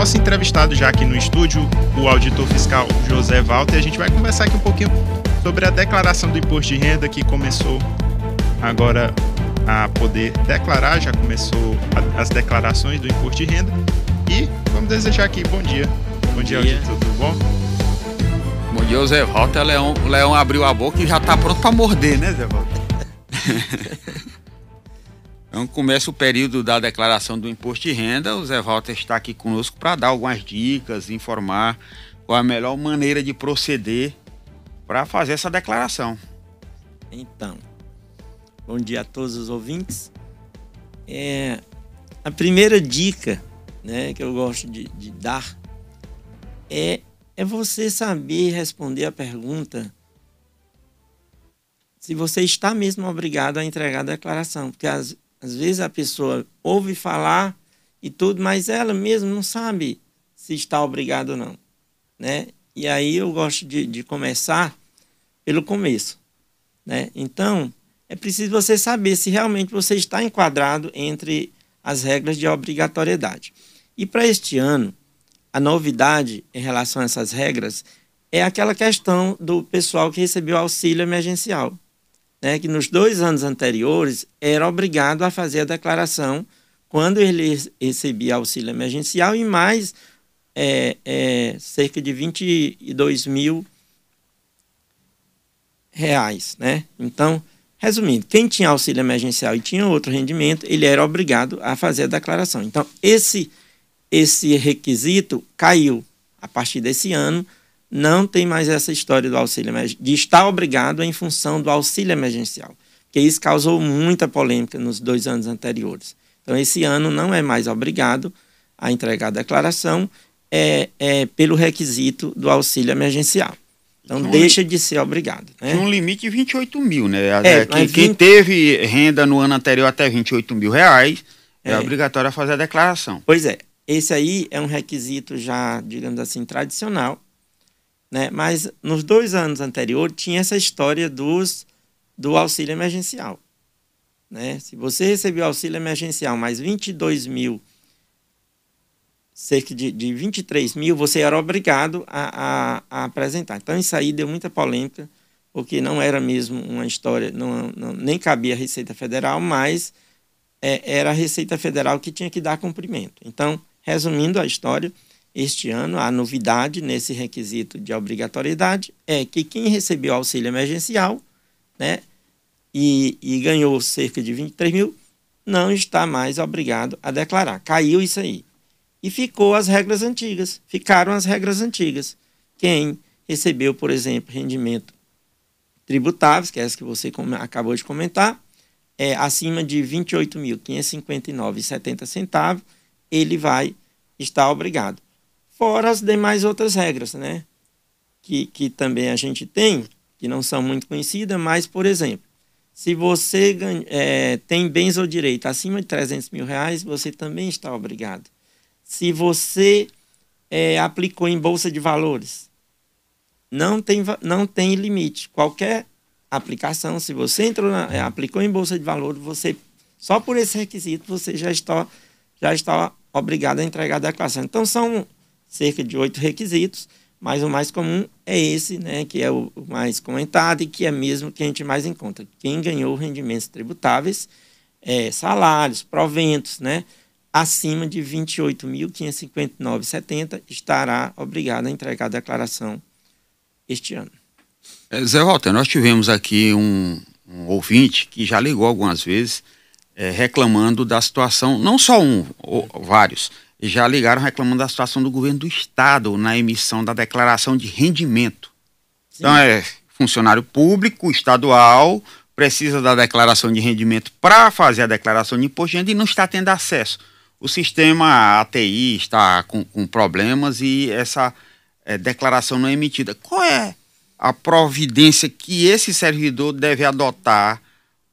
nosso entrevistado já aqui no estúdio, o auditor fiscal José Walter. A gente vai conversar aqui um pouquinho sobre a declaração do imposto de renda que começou agora a poder declarar, já começou as declarações do imposto de renda. E vamos desejar aqui bom dia. Bom, bom dia, dia. auditor, tudo bom? Bom dia, Zé Walter. O Leão, o Leão abriu a boca e já está pronto para morder, né, Zé Walter? Então começa o período da declaração do imposto de renda. O Zé Walter está aqui conosco para dar algumas dicas, informar qual a melhor maneira de proceder para fazer essa declaração. Então, bom dia a todos os ouvintes. É, a primeira dica né, que eu gosto de, de dar é, é você saber responder a pergunta se você está mesmo obrigado a entregar a declaração. Porque às, às vezes a pessoa ouve falar e tudo, mas ela mesmo não sabe se está obrigado ou não. Né? E aí eu gosto de, de começar pelo começo. Né? Então, é preciso você saber se realmente você está enquadrado entre as regras de obrigatoriedade. E para este ano, a novidade em relação a essas regras é aquela questão do pessoal que recebeu auxílio emergencial né, que nos dois anos anteriores era obrigado a fazer a declaração quando ele recebia auxílio emergencial e mais é, é, cerca de 22 mil reais, né? Então, resumindo, quem tinha auxílio emergencial e tinha outro rendimento, ele era obrigado a fazer a declaração. Então, esse esse requisito caiu a partir desse ano não tem mais essa história do auxílio de estar obrigado em função do auxílio emergencial, porque isso causou muita polêmica nos dois anos anteriores. Então, esse ano não é mais obrigado a entregar a declaração é, é pelo requisito do auxílio emergencial. Então, um deixa de ser obrigado. Né? Tinha um limite de 28 mil, né? É, quem, 20... quem, teve renda no ano anterior até 28 mil reais é, é obrigatório fazer a declaração. Pois é. Esse aí é um requisito já, digamos assim, tradicional né? Mas nos dois anos anteriores tinha essa história dos, do auxílio emergencial. Né? Se você recebeu auxílio emergencial mais 22 mil, cerca de, de 23 mil, você era obrigado a, a, a, apresentar. Então isso aí deu muita polêmica, porque não era mesmo uma história, não, não nem cabia a Receita Federal, mas é, era a Receita Federal que tinha que dar cumprimento. Então, resumindo a história, este ano, a novidade nesse requisito de obrigatoriedade é que quem recebeu auxílio emergencial né, e, e ganhou cerca de 23 mil não está mais obrigado a declarar. Caiu isso aí. E ficou as regras antigas. Ficaram as regras antigas. Quem recebeu, por exemplo, rendimento tributáveis, que é essa que você acabou de comentar, é, acima de R$ 28.559,70, ele vai estar obrigado fora as demais outras regras, né? Que, que também a gente tem, que não são muito conhecidas, mas, por exemplo, se você é, tem bens ou direito acima de 300 mil reais, você também está obrigado. Se você é, aplicou em bolsa de valores, não tem, não tem limite. Qualquer aplicação, se você entrou na, é, aplicou em bolsa de valores, você só por esse requisito você já está já está obrigado a entregar a declaração. Então são cerca de oito requisitos, mas o mais comum é esse, né, que é o mais comentado e que é mesmo que a gente mais encontra. Quem ganhou rendimentos tributáveis, é, salários, proventos, né, acima de R$ 28.559,70 estará obrigado a entregar a declaração este ano. É, Zé Walter, nós tivemos aqui um, um ouvinte que já ligou algumas vezes é, reclamando da situação, não só um, ou, vários, já ligaram reclamando da situação do governo do estado na emissão da declaração de rendimento. Sim. Então é funcionário público, estadual, precisa da declaração de rendimento para fazer a declaração de imposto de renda e não está tendo acesso. O sistema ATI está com, com problemas e essa é, declaração não é emitida. Qual é a providência que esse servidor deve adotar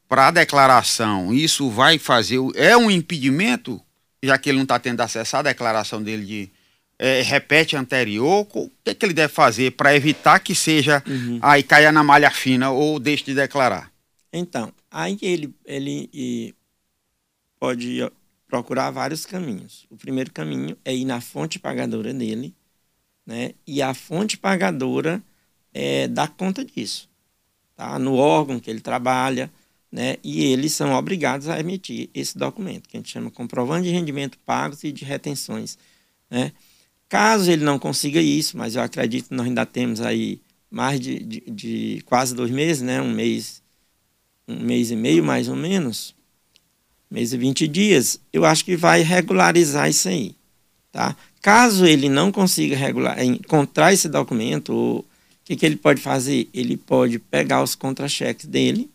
para a declaração? Isso vai fazer. É um impedimento? Já que ele não está tendo acesso à declaração dele de é, repete anterior, o que, é que ele deve fazer para evitar que seja uhum. aí caia na malha fina ou deixe de declarar? Então, aí ele, ele pode procurar vários caminhos. O primeiro caminho é ir na fonte pagadora dele, né? E a fonte pagadora é, dá conta disso, tá? No órgão que ele trabalha, né? E eles são obrigados a emitir esse documento, que a gente chama comprovante de rendimento pagos e de retenções, né? Caso ele não consiga isso, mas eu acredito que nós ainda temos aí mais de, de, de quase dois meses, né? Um mês, um mês e meio mais ou menos, mês e 20 dias, eu acho que vai regularizar isso aí, tá? Caso ele não consiga regular, encontrar esse documento, o que, que ele pode fazer? Ele pode pegar os contra-cheques dele,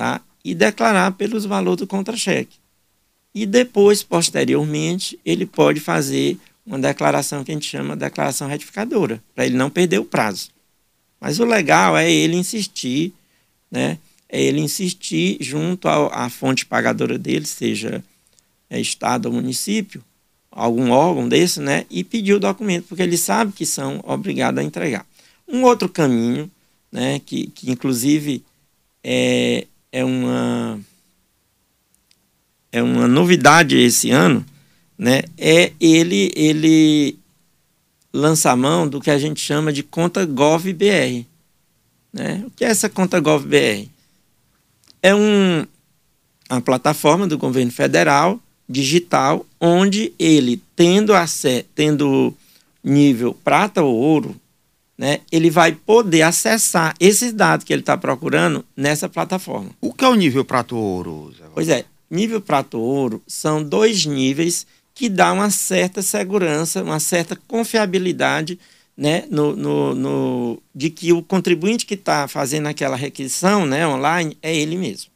tá? E declarar pelos valores do contra-cheque. E depois, posteriormente, ele pode fazer uma declaração que a gente chama de declaração retificadora, para ele não perder o prazo. Mas o legal é ele insistir, né? É ele insistir junto à fonte pagadora dele, seja é, Estado ou município, algum órgão desse, né? E pedir o documento, porque ele sabe que são obrigados a entregar. Um outro caminho, né? Que, que inclusive é, é uma é uma novidade esse ano, né? É ele ele lança a mão do que a gente chama de conta GovBR, né? O que é essa conta GovBR? É um, uma plataforma do governo federal digital, onde ele, tendo, acesso, tendo nível prata ou ouro, né, ele vai poder acessar esses dados que ele está procurando nessa plataforma. O que é o nível prata ou ouro? Zé? Pois é, nível prata ou ouro são dois níveis que dão uma certa segurança, uma certa confiabilidade né, no, no, no de que o contribuinte que está fazendo aquela requisição né, online é ele mesmo.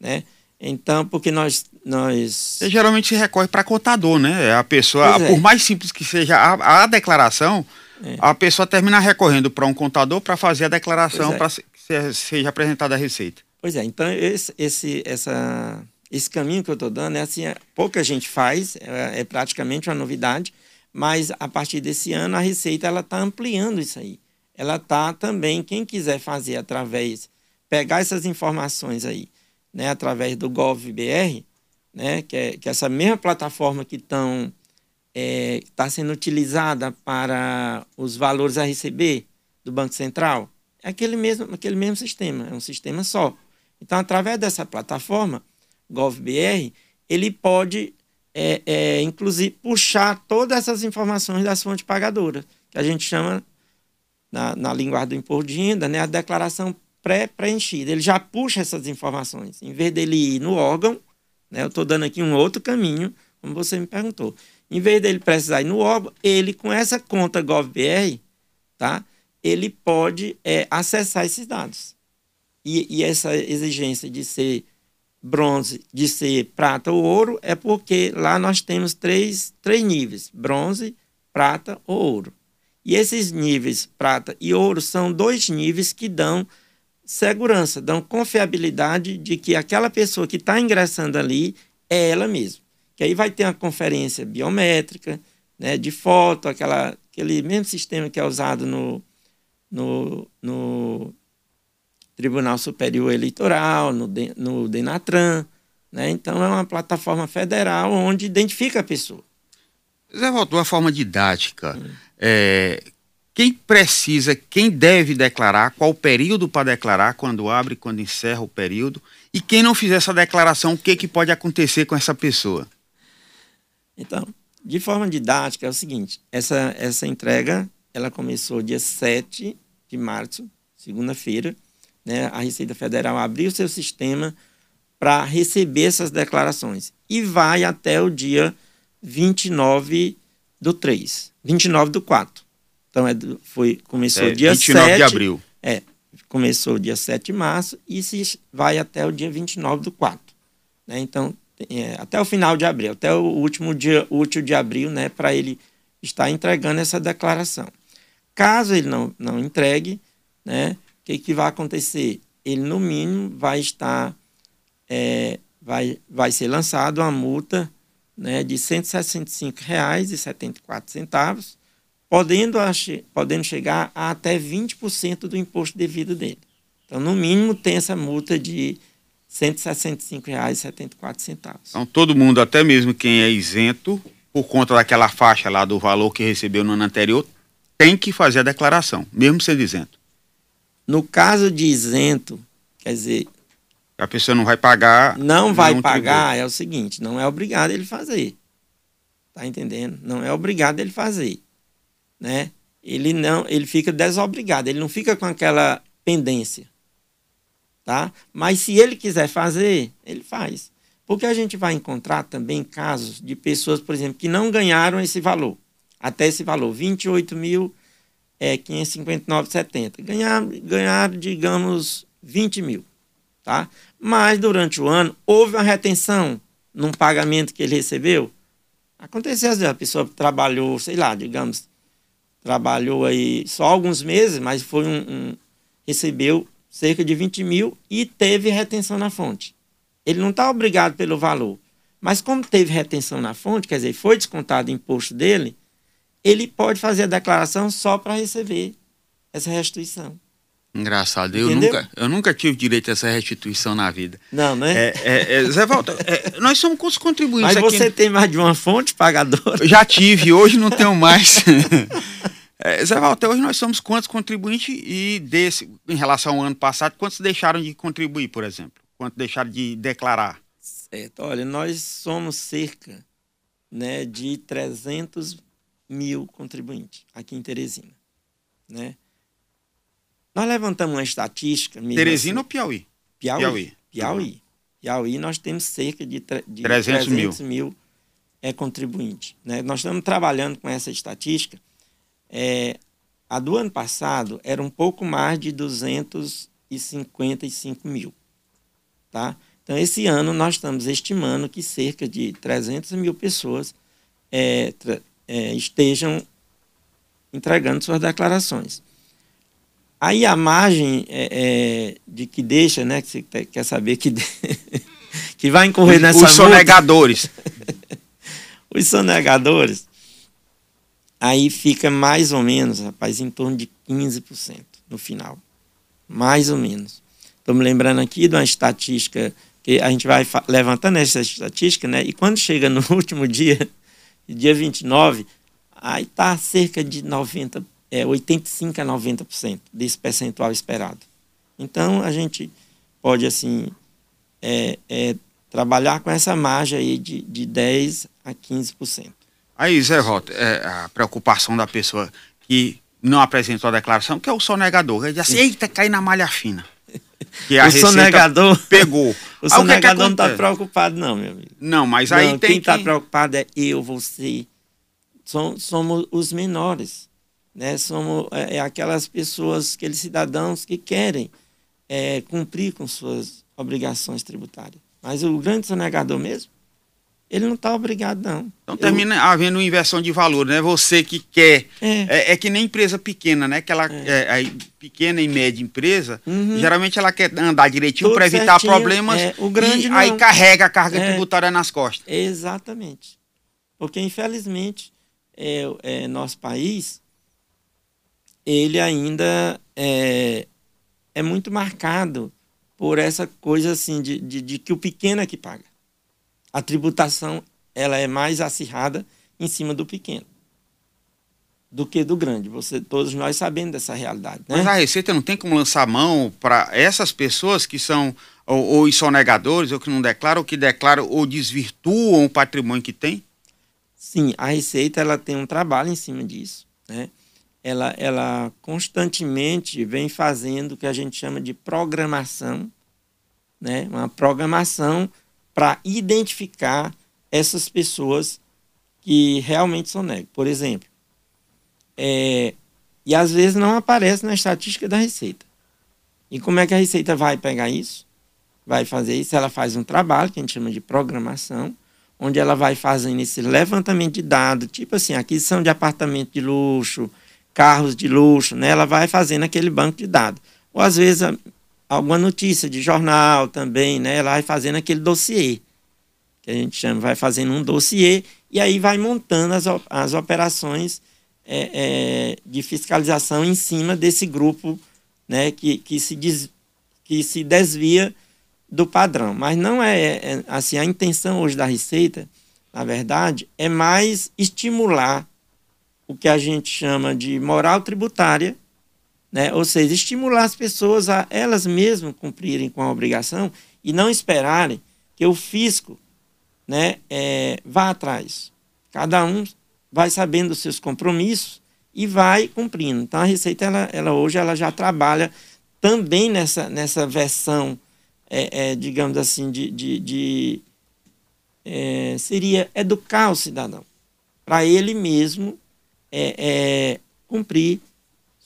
Né? Então, porque nós. nós... E, geralmente se recorre para contador, né? A pessoa, é. por mais simples que seja a, a declaração, é. a pessoa termina recorrendo para um contador para fazer a declaração é. para que seja apresentada a receita. Pois é, então esse, esse, essa, esse caminho que eu estou dando é assim, é, pouca gente faz, é, é, praticamente uma novidade, mas a partir desse ano a Receita ela está ampliando isso aí. Ela está também, quem quiser fazer através, pegar essas informações aí né, através do GovBR, né, que, é, que é essa mesma plataforma que está é, tá sendo utilizada para os valores a receber do Banco Central, é aquele mesmo, aquele mesmo sistema, é um sistema só. Então, através dessa plataforma, GovBR, ele pode, é, é, inclusive, puxar todas essas informações das fontes pagadoras, que a gente chama, na, na linguagem do imposto de renda, né, a declaração pré-preenchida. Ele já puxa essas informações. Em vez dele ir no órgão, né, eu estou dando aqui um outro caminho, como você me perguntou. Em vez dele precisar ir no órgão, ele, com essa conta GovBR, tá, ele pode é, acessar esses dados. E, e essa exigência de ser bronze, de ser prata ou ouro, é porque lá nós temos três, três níveis: bronze, prata ou ouro. E esses níveis, prata e ouro, são dois níveis que dão segurança, dão confiabilidade de que aquela pessoa que está ingressando ali é ela mesma. Que aí vai ter uma conferência biométrica, né, de foto, aquela, aquele mesmo sistema que é usado no, no, no Tribunal Superior Eleitoral, no, no Denatran. Né? Então, é uma plataforma federal onde identifica a pessoa. Zé de uma forma didática, hum. é, quem precisa, quem deve declarar, qual o período para declarar, quando abre, quando encerra o período, e quem não fizer essa declaração, o que, que pode acontecer com essa pessoa? Então, de forma didática, é o seguinte: essa, essa entrega ela começou dia 7 de março, segunda-feira. Né, a Receita Federal abriu seu sistema para receber essas declarações e vai até o dia 29 do 3, 29 do 4. Então, é, foi, começou é, dia 29 7, de abril. É, começou dia 7 de março e se vai até o dia 29 do 4. Né? Então, é, até o final de abril, até o último dia útil de abril, né, para ele estar entregando essa declaração. Caso ele não, não entregue, né, o que, que vai acontecer? Ele, no mínimo, vai estar, é, vai, vai ser lançado uma multa né, de R$ 165,74 podendo, podendo chegar a até 20% do imposto devido dele. Então, no mínimo, tem essa multa de R$ 165,74. Então, todo mundo, até mesmo quem é isento, por conta daquela faixa lá do valor que recebeu no ano anterior, tem que fazer a declaração, mesmo sendo isento. No caso de isento, quer dizer. A pessoa não vai pagar. Não vai pagar, tributo. é o seguinte: não é obrigado ele fazer. Tá entendendo? Não é obrigado ele fazer. Né? Ele não, ele fica desobrigado, ele não fica com aquela pendência tá? Mas se ele quiser fazer, ele faz. Porque a gente vai encontrar também casos de pessoas, por exemplo, que não ganharam esse valor, até esse valor, 28 mil é 559,70. Ganhar, ganhar, digamos, 20 mil, tá? Mas durante o ano houve uma retenção num pagamento que ele recebeu. Aconteceu às vezes, a pessoa trabalhou, sei lá, digamos, trabalhou aí só alguns meses, mas foi um, um recebeu cerca de 20 mil, e teve retenção na fonte. Ele não está obrigado pelo valor. Mas como teve retenção na fonte, quer dizer, foi descontado o imposto dele, ele pode fazer a declaração só para receber essa restituição. Engraçado, eu nunca, eu nunca tive direito a essa restituição na vida. Não, né? É, é, é, Zé Walter, é, nós somos os contribuintes. Mas você tem mais de uma fonte pagadora? Eu já tive, hoje não tenho mais. É, Zé Walter, hoje nós somos quantos contribuintes e desse, em relação ao ano passado, quantos deixaram de contribuir, por exemplo? Quantos deixaram de declarar? Certo, olha, nós somos cerca né, de 300 mil contribuintes aqui em Teresina. Né? Nós levantamos uma estatística. Teresina assim, ou Piauí? Piauí. Piauí. Piauí. Piauí nós temos cerca de, de 300, 300 mil, mil é, contribuintes. Né? Nós estamos trabalhando com essa estatística é, a do ano passado era um pouco mais de 255 mil. Tá? Então, esse ano nós estamos estimando que cerca de 300 mil pessoas é, é, estejam entregando suas declarações. Aí a margem é, é de que deixa, né, que você quer saber que, que vai incorrer nessa Os sonegadores. Os sonegadores, aí fica mais ou menos, rapaz, em torno de 15% no final. Mais ou menos. Estou me lembrando aqui de uma estatística que a gente vai levantando essa estatística, né? E quando chega no último dia, dia 29, aí está cerca de 90, é, 85 a 90% desse percentual esperado. Então a gente pode assim é, é, trabalhar com essa margem aí de, de 10 a 15%. Aí, Zé Rota, é, a preocupação da pessoa que não apresentou a declaração, que é o sonegador. Ele diz assim, eita, cai na malha fina. Que a o sonegador pegou. o sonegador é que não está preocupado, não, meu amigo. Não, mas aí não, tem. Quem está que... preocupado é eu, você. Som, somos os menores. Né? Somos é, é, aquelas pessoas, aqueles cidadãos que querem é, cumprir com suas obrigações tributárias. Mas o grande sonegador mesmo ele não está obrigado, não. Então termina havendo uma inversão de valor, né? Você que quer. É, é, é que nem empresa pequena, né? Que ela, é. é pequena e média empresa, uhum. geralmente ela quer andar direitinho para evitar certinho, problemas. É, o grande e não. aí carrega a carga é. tributária nas costas. Exatamente. Porque, infelizmente, é, é, nosso país, ele ainda é, é muito marcado por essa coisa assim de, de, de que o pequeno é que paga a tributação ela é mais acirrada em cima do pequeno do que do grande. Você, todos nós sabemos dessa realidade. Né? Mas a Receita não tem como lançar mão para essas pessoas que são ou, ou são negadores, ou que não declaram, ou que declaram ou desvirtuam o patrimônio que tem? Sim, a Receita ela tem um trabalho em cima disso. Né? Ela, ela constantemente vem fazendo o que a gente chama de programação, né? uma programação para identificar essas pessoas que realmente são negras. Por exemplo, é, e às vezes não aparece na estatística da Receita. E como é que a Receita vai pegar isso? Vai fazer isso, ela faz um trabalho que a gente chama de programação, onde ela vai fazendo esse levantamento de dados, tipo assim, aquisição de apartamento de luxo, carros de luxo, né? Ela vai fazendo aquele banco de dados. Ou às vezes alguma notícia de jornal também, né? Ela vai fazendo aquele dossiê, que a gente chama, vai fazendo um dossiê e aí vai montando as, as operações é, é, de fiscalização em cima desse grupo, né? Que, que, se, des, que se desvia do padrão. Mas não é, é, assim, a intenção hoje da Receita, na verdade, é mais estimular o que a gente chama de moral tributária, né? ou seja, estimular as pessoas a elas mesmas cumprirem com a obrigação e não esperarem que o fisco né, é, vá atrás. Cada um vai sabendo os seus compromissos e vai cumprindo. Então a Receita ela, ela hoje ela já trabalha também nessa, nessa versão, é, é, digamos assim, de, de, de é, seria educar o cidadão para ele mesmo é, é, cumprir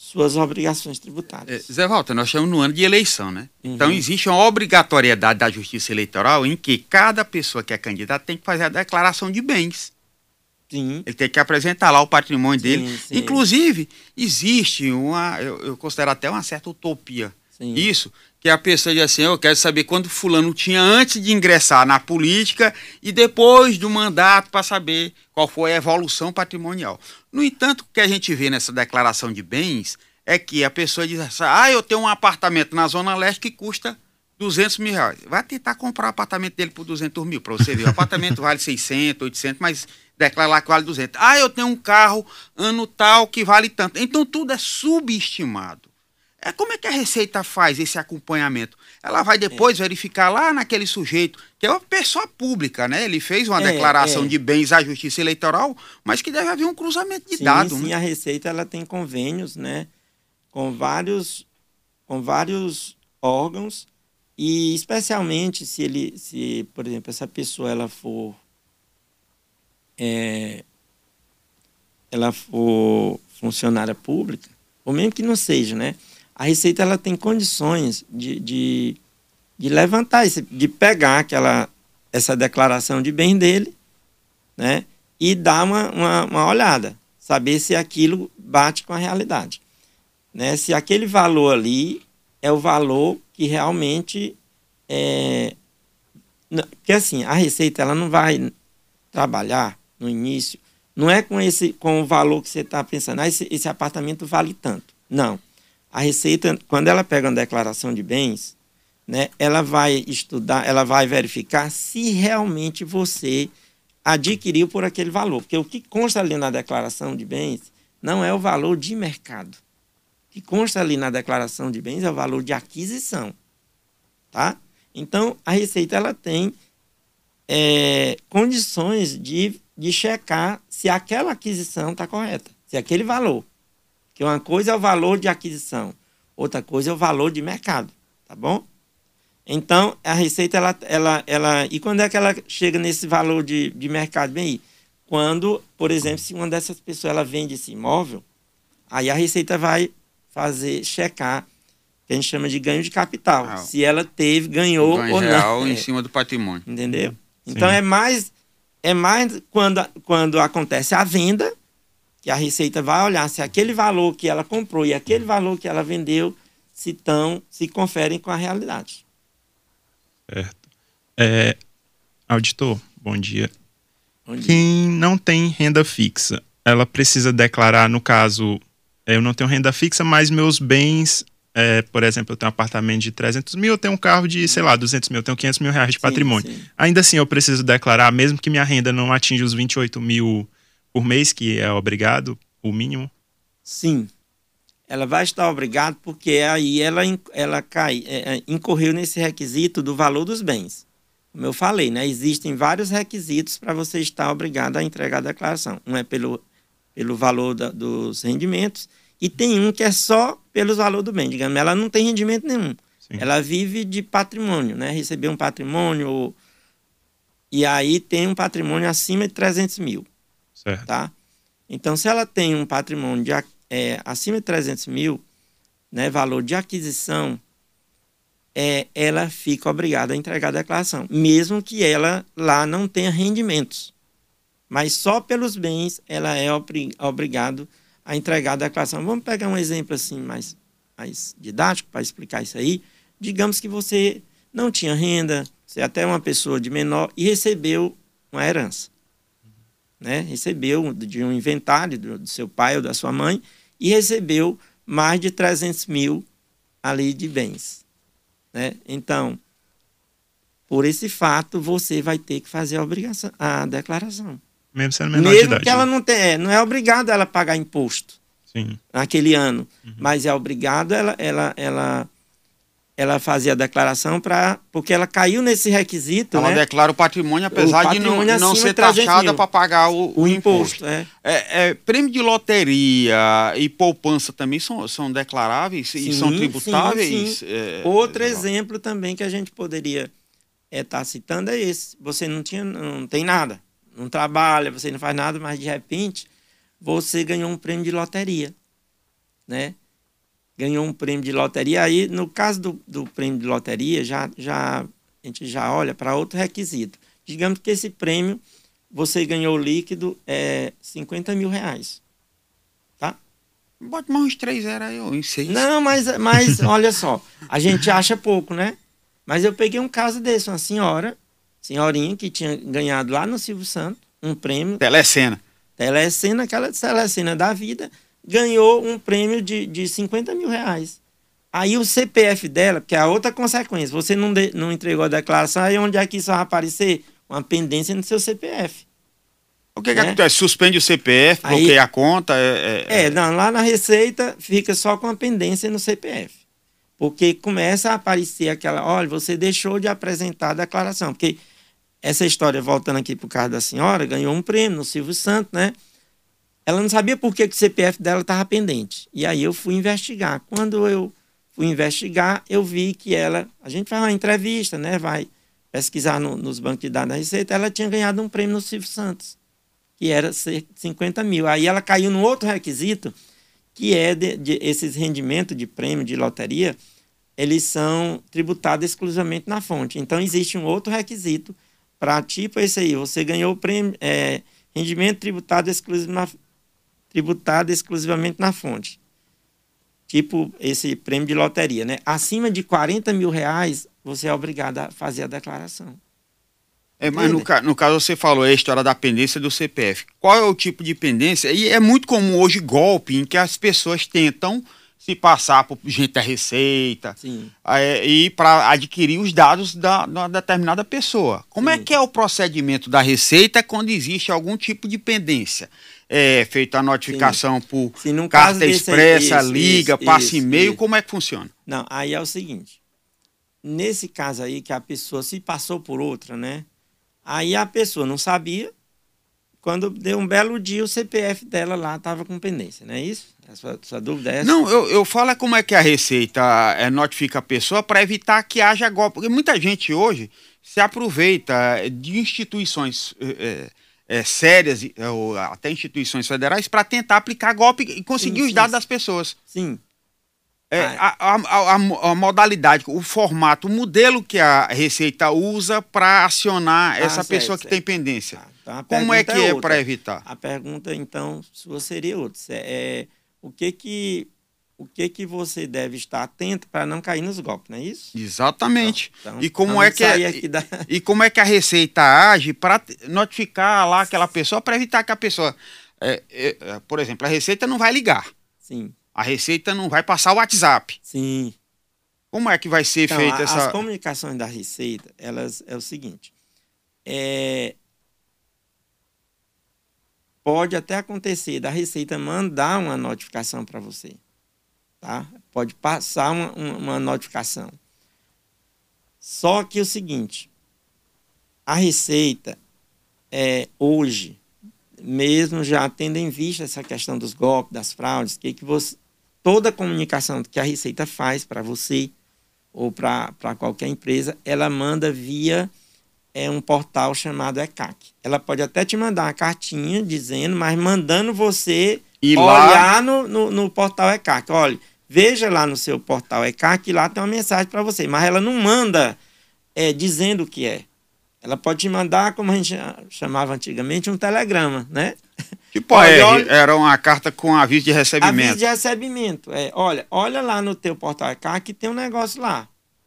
suas obrigações tributárias. É, Zé Walter, nós estamos no ano de eleição, né? Uhum. Então existe uma obrigatoriedade da Justiça Eleitoral em que cada pessoa que é candidata tem que fazer a declaração de bens. Sim. Ele tem que apresentar lá o patrimônio sim, dele. Sim. Inclusive, existe uma, eu, eu, considero até uma certa utopia. Sim. Isso, que a pessoa diz assim, eu quero saber quando fulano tinha antes de ingressar na política e depois do mandato para saber qual foi a evolução patrimonial. No entanto, o que a gente vê nessa declaração de bens é que a pessoa diz assim, ah, eu tenho um apartamento na Zona Leste que custa 200 mil reais. Vai tentar comprar o apartamento dele por 200 mil, para você ver. O apartamento vale 600, 800, mas declara lá que vale 200. Ah, eu tenho um carro ano tal que vale tanto. Então tudo é subestimado. É como é que a Receita faz esse acompanhamento? Ela vai depois é. verificar lá naquele sujeito, que é uma pessoa pública, né? Ele fez uma é, declaração é. de bens à Justiça Eleitoral, mas que deve haver um cruzamento de sim, dados. Sim, né? a Receita ela tem convênios, né? Com vários, com vários órgãos e especialmente se ele, se por exemplo essa pessoa ela for é, ela for funcionária pública, ou mesmo que não seja, né? A Receita ela tem condições de, de, de levantar, esse, de pegar aquela, essa declaração de bem dele, né? E dar uma, uma, uma olhada, saber se aquilo bate com a realidade. Né? Se aquele valor ali é o valor que realmente é. Porque assim, a Receita ela não vai trabalhar no início, não é com esse com o valor que você está pensando, ah, esse, esse apartamento vale tanto. Não. A Receita, quando ela pega uma declaração de bens, né, ela vai estudar, ela vai verificar se realmente você adquiriu por aquele valor. Porque o que consta ali na declaração de bens não é o valor de mercado. O que consta ali na declaração de bens é o valor de aquisição. Tá? Então, a Receita ela tem é, condições de de checar se aquela aquisição está correta, se aquele valor. Que uma coisa é o valor de aquisição, outra coisa é o valor de mercado, tá bom? Então, a receita, ela, ela, ela. E quando é que ela chega nesse valor de, de mercado? Bem aí, quando, por exemplo, se uma dessas pessoas ela vende esse imóvel, aí a receita vai fazer, checar, que a gente chama de ganho de capital. Ah, se ela teve, ganhou ganho ou real não. em é. cima do patrimônio. Entendeu? Então Sim. é mais é mais quando, quando acontece a venda, que a Receita vai olhar se aquele valor que ela comprou e aquele valor que ela vendeu se, tão, se conferem com a realidade. Certo. É, auditor, bom dia. bom dia. Quem não tem renda fixa, ela precisa declarar, no caso, eu não tenho renda fixa, mas meus bens é, por exemplo, eu tenho um apartamento de 300 mil, eu tenho um carro de, sei lá, 200 mil, eu tenho 500 mil reais de sim, patrimônio. Sim. Ainda assim, eu preciso declarar, mesmo que minha renda não atinja os 28 mil por mês, que é obrigado, o mínimo? Sim. Ela vai estar obrigada porque aí ela, ela cai, é, é, incorreu nesse requisito do valor dos bens. Como eu falei, né? existem vários requisitos para você estar obrigado a entregar a declaração. Um é pelo, pelo valor da, dos rendimentos e tem um que é só pelos valores do bem. Digamos, ela não tem rendimento nenhum. Sim. Ela vive de patrimônio, né? Receber um patrimônio. E aí tem um patrimônio acima de 300 mil. Certo. Tá? Então, se ela tem um patrimônio de, é, acima de 300 mil, né, valor de aquisição, é, ela fica obrigada a entregar a declaração, mesmo que ela lá não tenha rendimentos. Mas só pelos bens ela é obrigada a entregar a declaração. Vamos pegar um exemplo assim mais, mais didático para explicar isso aí. Digamos que você não tinha renda, você é até uma pessoa de menor e recebeu uma herança. Né? Recebeu de um inventário do, do seu pai ou da sua mãe e recebeu mais de 300 mil ali de bens. Né? Então, por esse fato, você vai ter que fazer a obrigação, a declaração. Mesmo sendo menor Mesmo de idade. que ela né? não tenha, não é obrigado ela pagar imposto Sim. naquele ano, Uhum. mas é obrigado ela ela ela ela fazer a declaração para porque ela caiu nesse requisito, Ela né? declara o patrimônio, apesar de não, patrimônio não acima ser de 300 taxada para pagar o, O imposto, é. É, é, prêmio de loteria e poupança também são, são declaráveis e Sim, são sim, tributáveis? sim. É, Outro é, exemplo também que a gente poderia estar citando é esse. Você não tinha, não tem nada, não trabalha, você não faz nada, mas de repente você ganhou um prêmio de loteria, né? Ganhou um prêmio de loteria. Aí, no caso do, do prêmio de loteria, já, já, a gente já olha para outro requisito. Digamos que esse prêmio você ganhou líquido é 50 mil reais. Bote mais uns três zeros aí, ou em seis. Não, mas, mas olha só, a gente acha pouco, né? Mas eu peguei um caso desse, uma senhora, senhorinha que tinha ganhado lá no Silvio Santos um prêmio, Telecena. telecena, aquela telecena da vida, ganhou um prêmio de, de 50 mil reais. Aí o CPF dela, que é a outra consequência, você não, de- não entregou a declaração, aí onde é que isso vai aparecer? Uma pendência no seu CPF. O que, que É. acontece? Suspende o CPF, Aí- bloqueia a conta. É, é- É, não, lá na Receita fica só com a pendência no CPF. Porque começa a aparecer aquela, olha, você deixou de apresentar a declaração. Porque essa história, voltando aqui para o caso da senhora, ganhou um prêmio no Silvio Santos, né? Ela não sabia por que, que o CPF dela estava pendente. E aí eu fui investigar. Quando eu fui investigar, eu vi que ela, a gente faz uma entrevista, né? Vai pesquisar no- nos bancos de dados da Receita, ela tinha ganhado um prêmio no Silvio Santos que era cerca de 50 mil. Aí ela caiu no outro requisito, que é de, de- esses rendimentos de prêmio de loteria, eles são tributados exclusivamente na fonte. Então, existe um outro requisito para tipo esse aí. Você ganhou o prêmio, é, rendimento tributado, exclusivo na, tributado exclusivamente na fonte. Tipo esse prêmio de loteria, né? Acima de 40 mil reais, você é obrigado a fazer a declaração. É, mas no, no caso você falou é a história da pendência do CPF. Qual é o tipo de pendência? E é muito comum hoje golpe em que as pessoas tentam se passar por gente da Receita Sim. é, e para adquirir os dados da, da determinada pessoa. Como é Sim. que é o procedimento da Receita quando existe algum tipo de pendência? É feita a notificação por Se num caso carta desse aí- expressa, isso, liga, isso, passa e-mail, como é que funciona? Não, aí é o seguinte. Nesse caso aí, que a pessoa se passou por outra, né? Aí a pessoa não sabia. Quando deu um belo dia, o CPF dela lá estava com pendência, não é isso? A sua, sua dúvida é essa? Não, eu, eu falo é como é que a Receita é, notifica a pessoa para evitar que haja golpe. Porque muita gente hoje se aproveita de instituições é, é, sérias, ou até instituições federais, para tentar aplicar golpe e conseguir Sim, os dados sim. das pessoas. Sim. É, Ah. a, a- a mo- a modalidade, o formato, o modelo que a Receita usa para acionar Ah, essa certo, pessoa que certo. tem pendência. Tá. Então, a Como é que é outra. para evitar? A pergunta, então, sua seria outra. É, é, o que que o que que você deve estar atento para não cair nos golpes, não é isso? Exatamente. Então, e como é que é, da- e como é que a Receita age para notificar lá aquela pessoa para evitar que a pessoa, é, é, é, por exemplo, a Receita não vai ligar, Sim, a Receita não vai passar o WhatsApp. sim. Como é que vai ser Então, feita a- essa? As comunicações da Receita, elas é o seguinte. É, pode até acontecer da Receita mandar uma notificação para você. Tá? Pode passar uma, uma, notificação. Só que o seguinte, a Receita é, hoje, mesmo já tendo em vista essa questão dos golpes, das fraudes, que, que você, toda comunicação que a Receita faz para você ou para qualquer empresa, ela manda via é, um portal chamado ECAC. Ela pode até te mandar uma cartinha dizendo, mas mandando você Lá- olhar no, no, no portal ECAC. Olha, veja lá no seu portal ECAC, lá tem uma mensagem para você, mas ela não manda é, dizendo o que é. Ela pode te mandar, como a gente chamava antigamente, um telegrama, né? Tipo, Olha, é, olha- era uma carta com aviso de recebimento. Aviso de recebimento. É, olha, olha lá no teu portal ECAC que tem um negócio lá.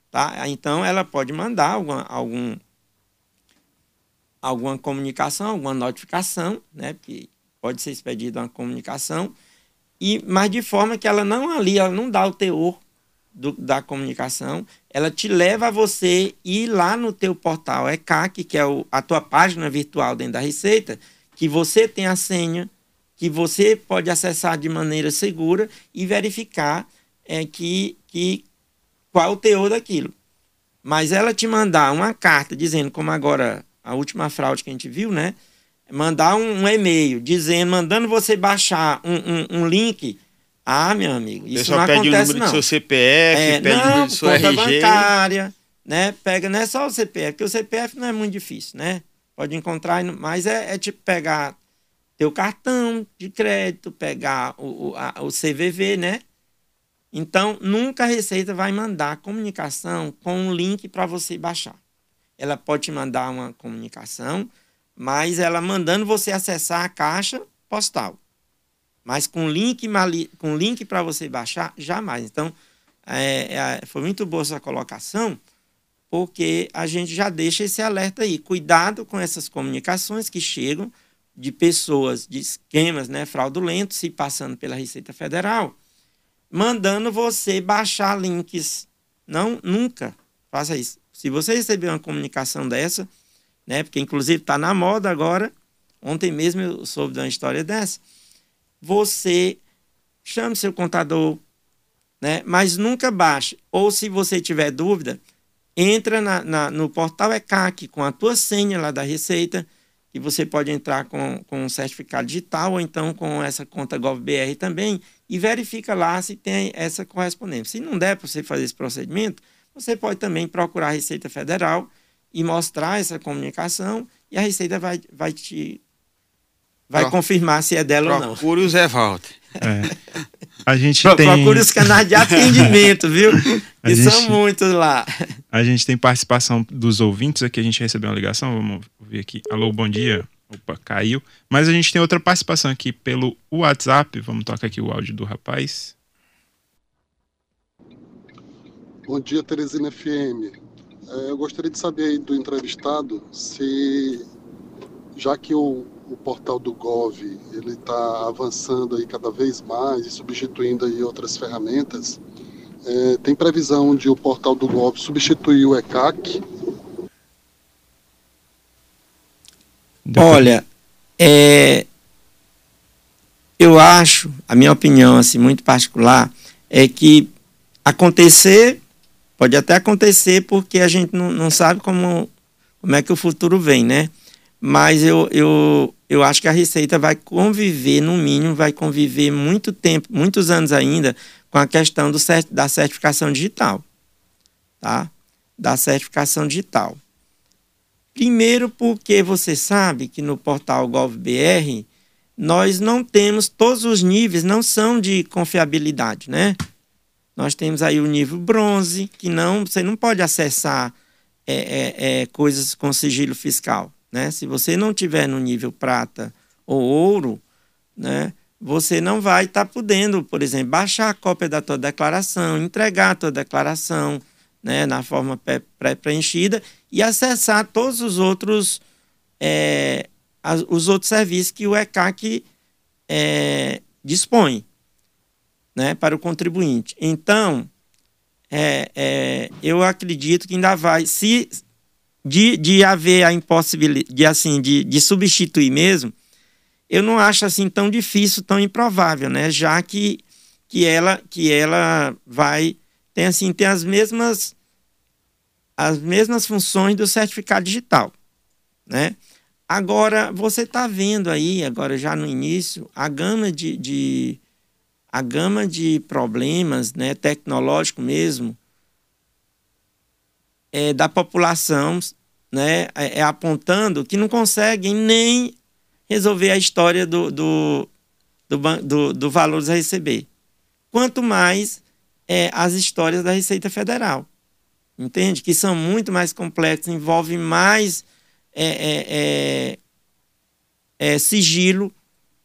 Tá? Então ela pode mandar alguma, algum, alguma comunicação, alguma notificação, né? Porque pode ser expedida uma comunicação, e, mas de forma que ela não ali, ela não dá o teor do, da comunicação, ela te leva a você ir lá no teu portal ECAC, que é o, a tua página virtual dentro da Receita, que você tem a senha, que você pode acessar de maneira segura e verificar é, que, que qual o teor daquilo. Mas ela te mandar uma carta dizendo, como agora a última fraude que a gente viu, né? Mandar um, um e-mail dizendo, mandando você baixar um, um, um link. Ah, meu amigo, isso não pede acontece o número não. do seu CPF, É, pede o não, número do seu conta RG. bancária, né? Pega, não é só o CPF, porque o CPF não é muito difícil, né? Pode encontrar, mas é, é tipo pegar teu cartão de crédito, pegar o, o, a- o CVV, né? Então, nunca a Receita vai mandar comunicação com um link para você baixar. Ela pode te mandar uma comunicação, mas ela mandando você acessar a caixa postal. Mas com link, com link para você baixar, jamais. Então, é, é, foi muito boa essa colocação, porque a gente já deixa esse alerta aí. Cuidado com essas comunicações que chegam de pessoas, de esquemas né, fraudulentos, se passando pela Receita Federal, mandando você baixar links. Não, nunca faça isso. Se você receber uma comunicação dessa, né, porque inclusive está na moda agora, ontem mesmo eu soube de uma história dessa, você chame seu contador, né, mas nunca baixe. Ou se você tiver dúvida, entra na, na- no portal ECAC com a tua senha lá da Receita, que você pode entrar com, com um certificado digital ou então com essa conta GovBR também e verifica lá se tem essa correspondência. Se não der para você fazer esse procedimento, você pode também procurar a Receita Federal e mostrar essa comunicação e a Receita vai, vai te vai Pro- confirmar se é dela ou não. Procure o Zé Walter. É. A gente Pro- tem, Procure os canais de atendimento, viu? A Que gente- são muitos lá. a gente tem participação dos ouvintes aqui. A gente recebeu uma ligação. Vamos ver aqui. Alô, bom dia. Opa, caiu. Mas a gente tem outra participação aqui pelo WhatsApp. Vamos tocar aqui o áudio do rapaz. Bom dia, Teresina FM. É, eu gostaria de saber do entrevistado se, já que o, o portal do Gov ele está avançando aí cada vez mais e substituindo aí outras ferramentas, é, tem previsão de o portal do Gov substituir o ECAC? Olha, é, eu acho, a minha opinião assim muito particular é que acontecer pode até acontecer porque a gente não, não sabe como como é que o futuro vem, né? Mas eu, eu, eu acho que a Receita vai conviver, no mínimo, vai conviver muito tempo, muitos anos ainda, com a questão do, da certificação digital. Tá? Da certificação digital. Primeiro, porque você sabe que no portal GovBR nós não temos, todos os níveis não são de confiabilidade, né? Nós temos aí o nível bronze, que não, você não pode acessar é, é, é, coisas com sigilo fiscal, né? Se você não tiver no nível prata ou ouro, né? Você não vai estar podendo, por exemplo, baixar a cópia da tua declaração, entregar a tua declaração, né? Na forma pré- pré-preenchida e acessar todos os outros é, os outros serviços que o ECAC é, dispõe né, para o contribuinte. Então, é, é, eu acredito que ainda vai, se de, de haver a impossibilidade, de, assim, de, de substituir mesmo, eu não acho assim tão difícil, tão improvável, né? Já que, que ela que ela vai tem assim tem as mesmas as mesmas funções do certificado digital, né? Agora você está vendo aí agora já no início a gama de, de a gama de problemas, né, tecnológico mesmo, é, da população, né, é, é apontando que não conseguem nem resolver a história do, do, do, do, do valores a receber. Quanto mais é, as histórias da Receita Federal. Entende? Que são muito mais complexas, envolvem mais é, é, é, sigilo,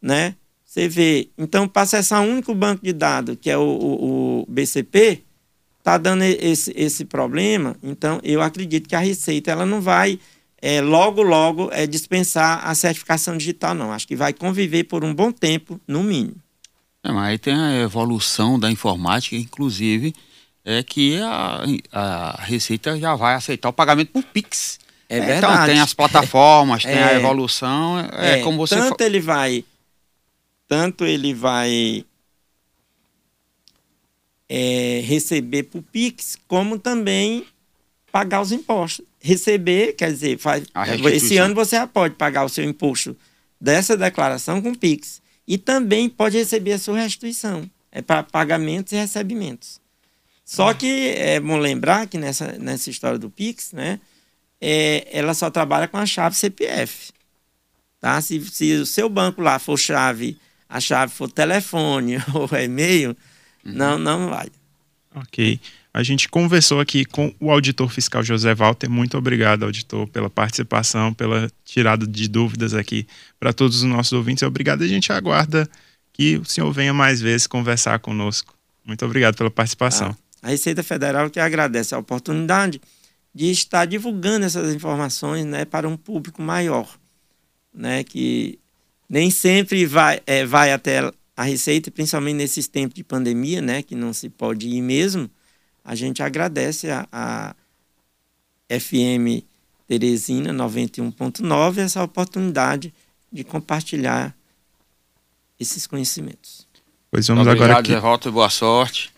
né? Você vê. Então, para acessar um único banco de dados, que é o, o, o BCP, está dando esse, esse problema. Então, eu acredito que a Receita ela não vai é, logo, logo é, dispensar a certificação digital, não. Acho que vai conviver por um bom tempo, no mínimo. É, mas aí tem a evolução da informática, inclusive é que a, a Receita já vai aceitar o pagamento por Pix. É Então verdade. tem as plataformas, tem a É. evolução, é, É, como você tanto ele vai tanto ele vai é, receber por Pix, como também pagar os impostos. Receber, quer dizer, faz, esse ano você já pode pagar o seu imposto dessa declaração com Pix. E também pode receber a sua restituição. É para pagamentos e recebimentos. Só que é bom lembrar que nessa, nessa história do Pix, né, é, ela só trabalha com a chave CPF. Tá? Se, se o seu banco lá for chave, a chave for telefone ou e-mail, não, não vai. Ok. A gente conversou aqui com o auditor fiscal José Walter. Muito obrigado, auditor, pela participação, pela tirada de dúvidas aqui para todos os nossos ouvintes. Obrigado. A gente aguarda que o senhor venha mais vezes conversar conosco. Muito obrigado pela participação. A Receita Federal que agradece a oportunidade de estar divulgando essas informações né, para um público maior, né, que nem sempre vai, é, vai até a Receita, principalmente nesses tempos de pandemia, né, que não se pode ir mesmo. A gente agradece a, a FM Teresina 91.9 essa oportunidade de compartilhar esses conhecimentos. Pois vamos Obrigado, agora aqui. Zé boa sorte.